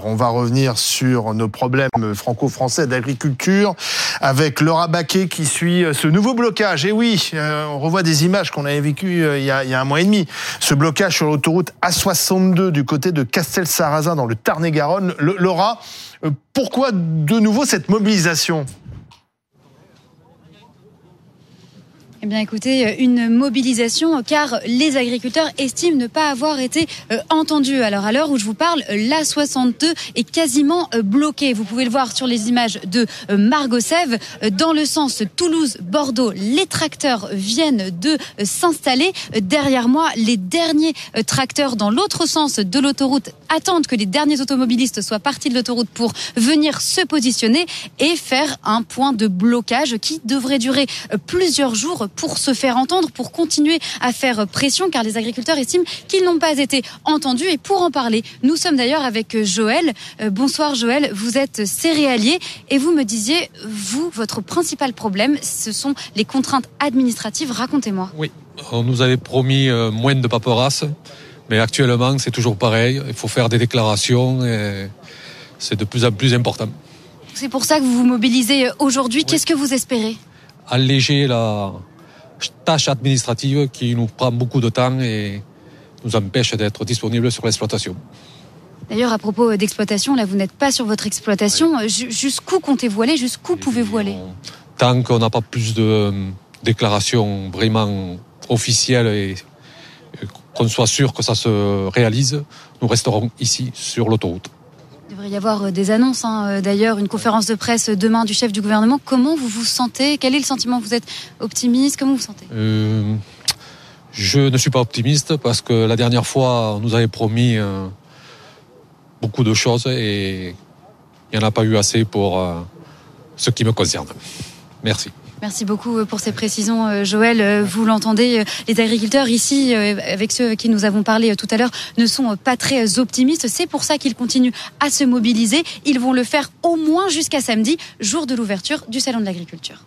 On va revenir sur nos problèmes franco-français d'agriculture avec Laura Baquet qui suit euh, ce nouveau blocage. Et oui, euh, on revoit des images qu'on avait vécues euh, il, y a, il y a un mois et demi. Ce blocage sur l'autoroute A62 du côté de Castel-Sarrazin dans le Tarn-et-Garonne. Laura, pourquoi de nouveau cette mobilisation? Eh bien écoutez, euh, une mobilisation car les agriculteurs estiment ne pas avoir été euh, entendus. Alors à l'heure où je vous parle, l'A62 est quasiment euh, bloqué. Vous pouvez le voir sur les images de Margot Sève. Dans le sens Toulouse-Bordeaux, les tracteurs viennent de s'installer. Derrière moi, les derniers tracteurs dans l'autre sens de l'autoroute attendent que les derniers automobilistes soient partis de l'autoroute pour venir se positionner et faire un point de blocage qui devrait durer plusieurs jours pour se faire entendre, pour continuer à faire pression, car les agriculteurs estiment qu'ils n'ont pas été entendus. Et pour en parler, nous sommes d'ailleurs avec Joël. Euh, bonsoir Joël, vous êtes céréalier et vous me disiez, vous, votre principal problème, ce sont les contraintes administratives. Racontez-moi. Oui, on nous avait promis euh, moins de paperasse, mais actuellement c'est toujours pareil. Il faut faire des déclarations et c'est de plus en plus important. C'est pour ça que vous vous mobilisez aujourd'hui. Qu'est-ce que vous espérez? Alléger la, tâche administrative qui nous prend beaucoup de temps et nous empêche d'être disponibles sur l'exploitation. D'ailleurs, à propos d'exploitation, là, vous n'êtes pas sur votre exploitation. Jusqu'où comptez-vous aller? Jusqu'où pouvez-vous aller? Tant qu'on n'a pas plus de euh, déclarations vraiment officielles et qu'on soit sûr que ça se réalise, nous resterons ici sur l'autoroute. Il devrait y avoir euh, des annonces, hein, euh, d'ailleurs, une conférence de presse demain du chef du gouvernement. Comment vous vous sentez? Quel est le sentiment? Vous êtes optimiste? Comment vous vous sentez? Euh, Je ne suis pas optimiste parce que la dernière fois, on nous avait promis beaucoup de choses et il n'y en a pas eu assez pour ce qui me concerne. Merci. Merci beaucoup euh, pour ces précisions, euh, Joël. Euh, vous l'entendez, les agriculteurs ici, avec ceux qui nous avons parlé tout à l'heure, ne sont pas très optimistes. C'est pour ça qu'ils continuent à se mobiliser. Ils vont le faire au moins jusqu'à samedi, jour de l'ouverture du Salon de l'agriculture.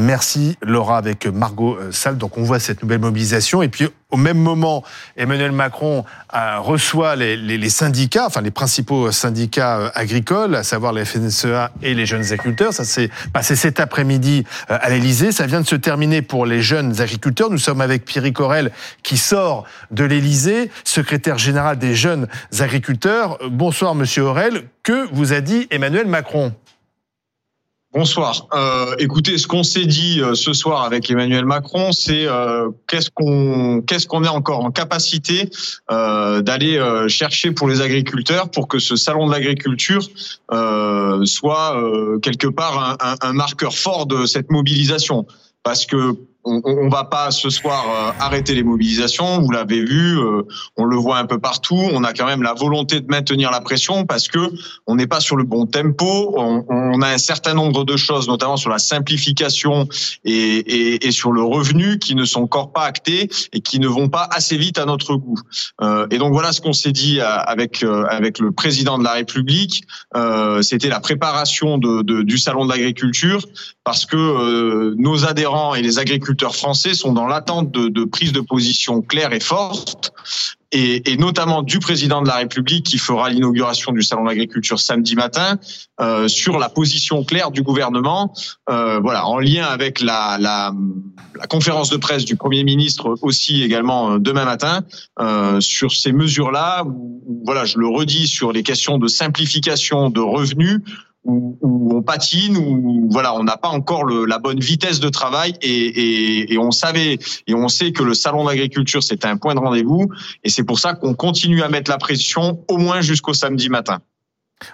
Merci Laura avec Margot euh, Salle. Donc on voit cette nouvelle mobilisation et puis au même moment, Emmanuel Macron euh, reçoit les, syndicats, enfin les principaux syndicats euh, agricoles, à savoir la FNSEA et les jeunes agriculteurs. Ça s'est passé cet après-midi à l'Elysée. Ça vient de se terminer pour les jeunes agriculteurs. Nous sommes avec Pierre Corel qui sort de l'Elysée, secrétaire général des jeunes agriculteurs. Bonsoir Monsieur Aurel. Que vous a dit Emmanuel Macron? Bonsoir. Euh, écoutez, ce qu'on s'est dit euh, ce soir avec Emmanuel Macron, c'est euh, qu'est-ce qu'on est encore en capacité euh, d'aller chercher pour les agriculteurs pour que ce salon de l'agriculture soit quelque part un, un marqueur fort de cette mobilisation? Parce que on, on va pas ce soir euh, arrêter les mobilisations. Vous l'avez vu, euh, on le voit un peu partout. On a quand même la volonté de maintenir la pression parce que on n'est pas sur le bon tempo. On, a un certain nombre de choses, notamment sur la simplification et, et, sur le revenu, qui ne sont encore pas actées et qui ne vont pas assez vite à notre goût. Euh, et donc voilà ce qu'on s'est dit avec avec le président de la République. C'était la préparation de, de, du salon de l'agriculture parce que nos adhérents et les agriculteurs français sont dans l'attente de, de prise de position claire et forte et, notamment du président de la République qui fera l'inauguration du salon de l'agriculture samedi matin euh, sur la position claire du gouvernement, euh, voilà, en lien avec la, conférence de presse du Premier ministre aussi également euh, demain matin sur ces mesures-là. Voilà, je le redis sur les questions de simplification de revenus où, on patine, où voilà, on n'a pas encore le, la bonne vitesse de travail et, et, et, on savait et on sait que le salon d'agriculture c'était un point de rendez-vous et c'est pour ça qu'on continue à mettre la pression au moins jusqu'au samedi matin.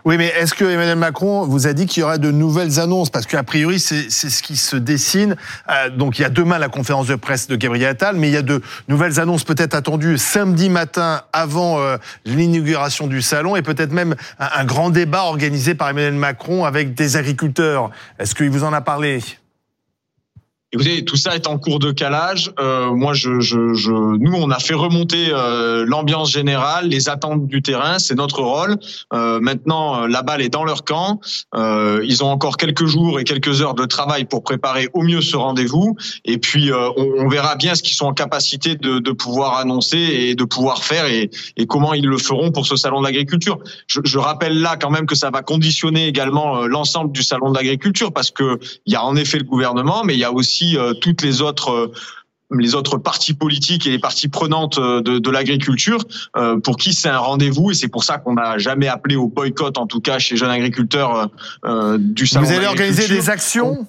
Oui, mais est-ce que Emmanuel Macron vous a dit qu'il y aurait de nouvelles annonces? Parce qu'a priori, c'est ce qui se dessine. Euh, donc, il y a demain la conférence de presse de Gabriel Attal, mais il y a de nouvelles annonces peut-être attendues samedi matin avant euh, l'inauguration du salon et peut-être même un, un, grand débat organisé par Emmanuel Macron avec des agriculteurs. Est-ce qu'il vous en a parlé? Écoutez, tout ça est en cours de calage. Euh, moi, je, je, je, nous, on a fait remonter euh, l'ambiance générale, les attentes du terrain. C'est notre rôle. Euh, maintenant, la balle est dans leur camp. Euh, ils ont encore quelques jours et quelques heures de travail pour préparer au mieux ce rendez-vous. Et puis, euh, on, on, verra bien ce qu'ils sont en capacité de, de, pouvoir annoncer et de pouvoir faire et, et, comment ils le feront pour ce salon de l'agriculture. Je, je, rappelle là quand même que ça va conditionner également euh, l'ensemble du salon de l'agriculture parce que il y a en effet le gouvernement, mais il y a aussi euh, toutes les autres euh, les autres partis politiques et les parties prenantes euh, de, de l'agriculture, pour qui c'est un rendez-vous et c'est pour ça qu'on n'a jamais appelé au boycott, en tout cas chez jeunes agriculteurs du salon. Vous allez organiser des actions?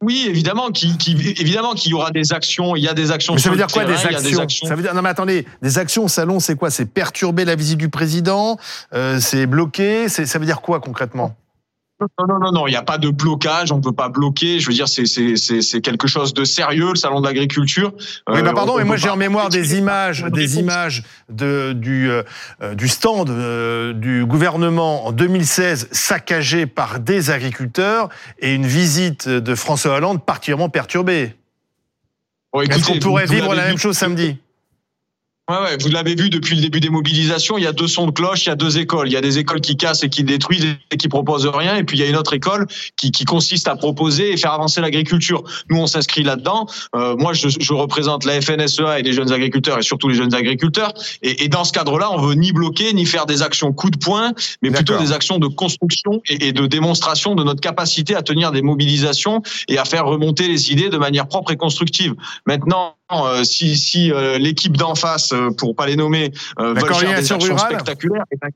Oui, évidemment, qui, qui, évidemment qu'il y aura des actions. Il y a des actions. Mais ça veut dire quoi des, actions? Ça veut dire non mais attendez, des actions au salon, c'est quoi? C'est perturber la visite du président? Euh, C'est bloquer? Ça veut dire quoi concrètement? Non, non, non, non, il n'y a pas de blocage, on ne peut pas bloquer. Je veux dire, c'est quelque chose de sérieux, le salon de l'agriculture. Oui, bah pardon, mais moi j'ai en mémoire des images, des images de du euh, du stand euh, du gouvernement en 2016 saccagé par des agriculteurs et une visite de François Hollande particulièrement perturbée. Est-ce qu'on pourrait vivre la même chose samedi? Ouais, ouais, vous l'avez vu depuis le début des mobilisations, il y a deux sons de cloche, il y a deux écoles. Il y a des écoles qui cassent et qui détruisent et qui proposent rien, et puis il y a une autre école qui, qui consiste à proposer et faire avancer l'agriculture. Nous, on s'inscrit là-dedans. Euh, moi, je, je, représente la FNSEA et les jeunes agriculteurs, et surtout les jeunes agriculteurs. Et, et dans ce cadre-là, on veut ni bloquer, ni faire des actions coup de poing, mais plutôt des actions de construction et, et de démonstration de notre capacité à tenir des mobilisations et à faire remonter les idées de manière propre et constructive. Maintenant, euh, si, si euh, l'équipe d'en face, pour pas les nommer, veulent faire des actions spectaculaires, ben,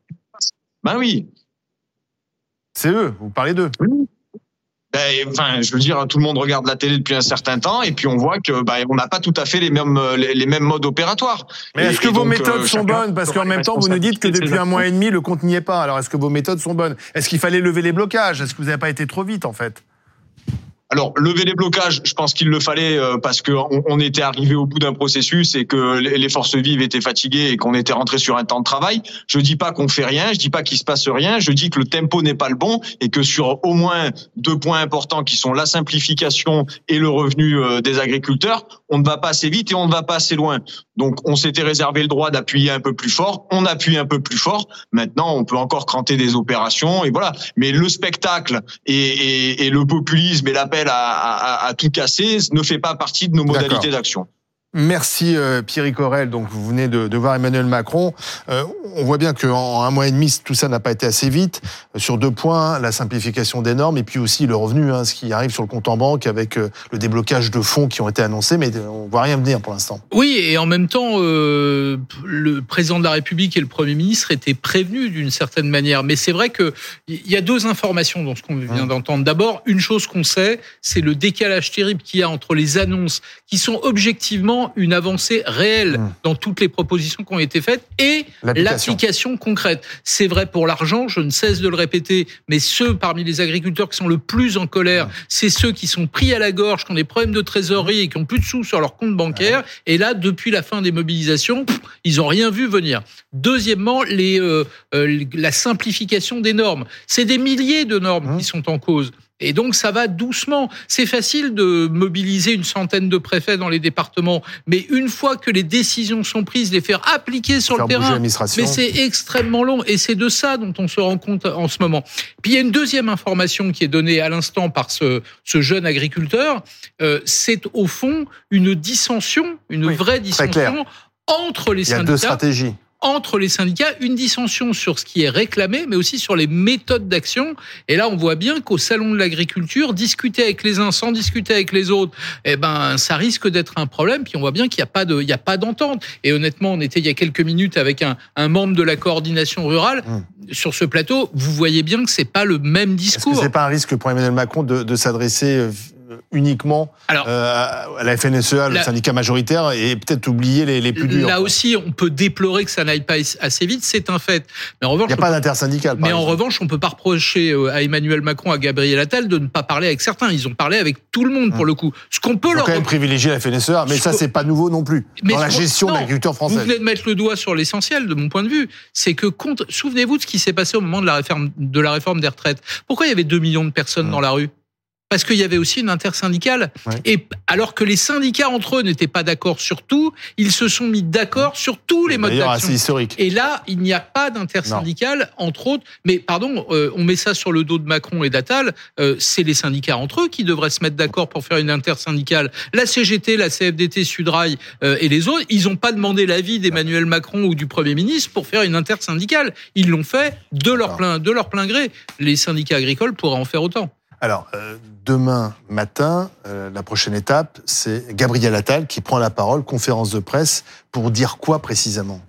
ben oui. C'est eux, vous parlez d'eux. Ben, enfin, je veux dire, tout le monde regarde la télé depuis un certain temps, et puis on voit que ben, on n'a pas tout à fait les mêmes les, mêmes modes opératoires. Mais est-ce que vos méthodes sont bonnes? Parce qu'en même temps, vous nous dites que depuis un mois et demi, le compte n'y est pas. Alors, est-ce que vos méthodes sont bonnes? Est-ce qu'il fallait lever les blocages? Est-ce que vous n'avez pas été trop vite, en fait? Alors lever les blocages, je pense qu'il le fallait euh, parce que on, était arrivé au bout d'un processus et que les forces vives étaient fatiguées et qu'on était rentré sur un temps de travail. Je dis pas qu'on fait rien, je dis pas qu'il se passe rien, je dis que le tempo n'est pas le bon et que sur au moins deux points importants qui sont la simplification et le revenu euh, des agriculteurs, on ne va pas assez vite et on ne va pas assez loin. Donc on s'était réservé le droit d'appuyer un peu plus fort, on appuie un peu plus fort. Maintenant, on peut encore cranter des opérations et voilà. Mais le spectacle et, et, et le populisme et l'appel à, à, tout casser ne fait pas partie de nos modalités d'action. Merci euh, Pierre Corel. Donc vous venez de, de voir Emmanuel Macron. Euh, on voit bien qu'en un mois et demi, tout ça n'a pas été assez vite. Euh, sur deux points, la simplification des normes et puis aussi le revenu, hein, ce qui arrive sur le compte en banque avec le déblocage de fonds qui ont été annoncés, mais on voit rien venir pour l'instant. Oui, et en même temps, le président de la République et le Premier ministre étaient prévenus d'une certaine manière. Mais c'est vrai que il y a deux informations dans ce qu'on vient mmh. d'entendre. D'abord, une chose qu'on sait, c'est le décalage terrible qu'il y a entre les annonces qui sont objectivement une avancée réelle mmh. dans toutes les propositions qui ont été faites et l'application concrète. C'est vrai pour l'argent, je ne cesse de le répéter, mais ceux parmi les agriculteurs qui sont le plus en colère, mmh. c'est ceux qui sont pris à la gorge, qui ont des problèmes de trésorerie et qui ont plus de sous sur leur compte bancaire. Et là, depuis la fin des mobilisations, ils ont rien vu venir. Deuxièmement, les, euh, euh, la simplification des normes. C'est des milliers de normes mmh. qui sont en cause. Et donc ça va doucement. C'est facile de mobiliser une centaine de préfets dans les départements, mais une fois que les décisions sont prises, les faire appliquer sur le terrain, mais c'est extrêmement long. Et c'est de ça dont on se rend compte en ce moment. Puis il y a une deuxième information qui est donnée à l'instant par ce, ce jeune agriculteur. Euh, c'est au fond une dissension, une vraie dissension entre les syndicats. Il y a deux stratégies entre les syndicats une dissension sur ce qui est réclamé, mais aussi sur les méthodes d'action. Et là, on voit bien qu'au salon de l'agriculture, discuter avec les uns sans discuter avec les autres, eh ben, ça risque d'être un problème. Puis on voit bien qu'il n'y a pas de, il y a pas d'entente. Et honnêtement, on était il y a quelques minutes avec un, un membre de la coordination rurale mmh. sur ce plateau. Vous voyez bien que c'est pas le même discours. Est-ce que c'est pas un risque pour Emmanuel Macron de, de s'adresser euh, uniquement Alors, euh, à la FNSEA, le syndicat majoritaire, et peut-être oublier les, les, plus durs. Là aussi, on peut déplorer que ça n'aille pas assez vite, c'est un fait. Mais en revanche, il n'y a pas d'intersyndical. Mais en revanche, on peut pas reprocher euh, à Emmanuel Macron, à Gabriel Attal de ne pas parler avec certains. Ils ont parlé avec tout le monde pour hum. le coup. Ce qu'on peut leur quand même privilégier la FNSEA, mais ça c'est pas nouveau non plus mais dans la gestion de l'agriculture française. Vous venez de mettre le doigt sur l'essentiel de mon point de vue, c'est que souvenez-vous de ce qui s'est passé au moment de la réforme de la réforme des retraites. Pourquoi il y avait 2 millions de personnes hum. dans la rue? Parce qu'il y avait aussi une intersyndicale. Ouais. Et alors que les syndicats entre eux n'étaient pas d'accord sur tout, ils se sont mis d'accord sur tous les modes d'action. historique. Et là, il n'y a pas d'intersyndicale, entre autres. Mais pardon, euh, on met ça sur le dos de Macron et d'Attal. euh, c'est les syndicats entre eux qui devraient se mettre d'accord pour faire une intersyndicale. La CGT, la CFDT, Sudrail euh, et les autres, ils n'ont pas demandé l'avis d'Emmanuel Macron ou du Premier ministre pour faire une intersyndicale. Ils l'ont fait de leur plein, de leur plein gré. Les syndicats agricoles pourraient en faire autant. Alors, euh, demain matin, euh, la prochaine étape, c'est Gabriel Attal qui prend la parole, conférence de presse, pour dire quoi précisément?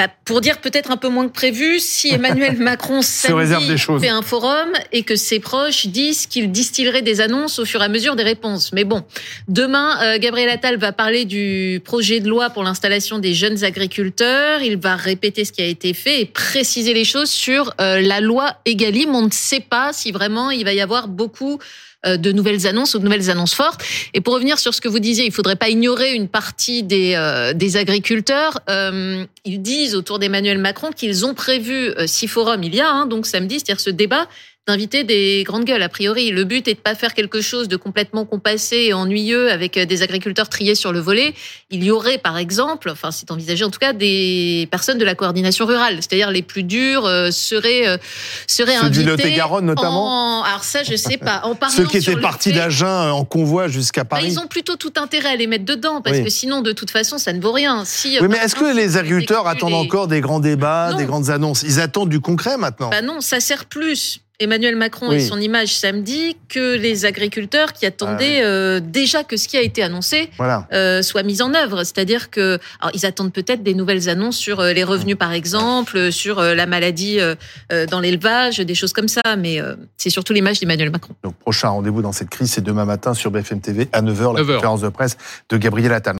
Bah, pour dire peut-être un peu moins que prévu, si Emmanuel Macron samedi fait un forum et que ses proches disent qu'il distillerait des annonces au fur et à mesure des réponses. Mais bon, demain, euh, Gabriel Attal va parler du projet de loi pour l'installation des jeunes agriculteurs. Il va répéter ce qui a été fait et préciser les choses sur euh, la loi Egalim. On ne sait pas si vraiment il va y avoir beaucoup de nouvelles annonces ou de nouvelles annonces fortes. Et pour revenir sur ce que vous disiez, il faudrait pas ignorer une partie des, euh, des agriculteurs. Euh, ils disent autour d'Emmanuel Macron qu'ils ont prévu euh, six forums il y a, hein, donc samedi, c'est-à-dire ce débat d'inviter des grandes gueules. A priori, le but est de pas faire quelque chose de complètement compassé et ennuyeux avec euh, des agriculteurs triés sur le volet. Il y aurait, par exemple, enfin c'est envisagé en tout cas, des personnes de la coordination rurale, c'est-à-dire les plus durs euh, seraient euh, seraient Ceux du. Lot-et-Garonne, notamment en- Alors ça, je sais pas. En parlant Ceux qui étaient partis fait- d'Agen euh, en convoi jusqu'à bah, Paris. ils ont plutôt tout intérêt à les mettre dedans parce Oui. que sinon, de toute façon, ça ne vaut rien. Si, Oui, mais est-ce que les agriculteurs attendent les- encore des grands débats, Non. des grandes annonces? Ils attendent du concret maintenant? Bah non, ça sert plus Emmanuel Macron Oui. et son image samedi que les agriculteurs qui attendaient Ah euh, déjà que ce qui a été annoncé Voilà. euh, soit mis en œuvre. C'est-à-dire que alors, ils attendent peut-être des nouvelles annonces sur euh, les revenus, par exemple, sur la maladie dans l'élevage, des choses comme ça. Mais euh, c'est surtout l'image d'Emmanuel Macron. Donc, prochain rendez-vous dans cette crise, c'est demain matin sur BFM TV à 9h, la 9h. conférence de presse de Gabriel Attal.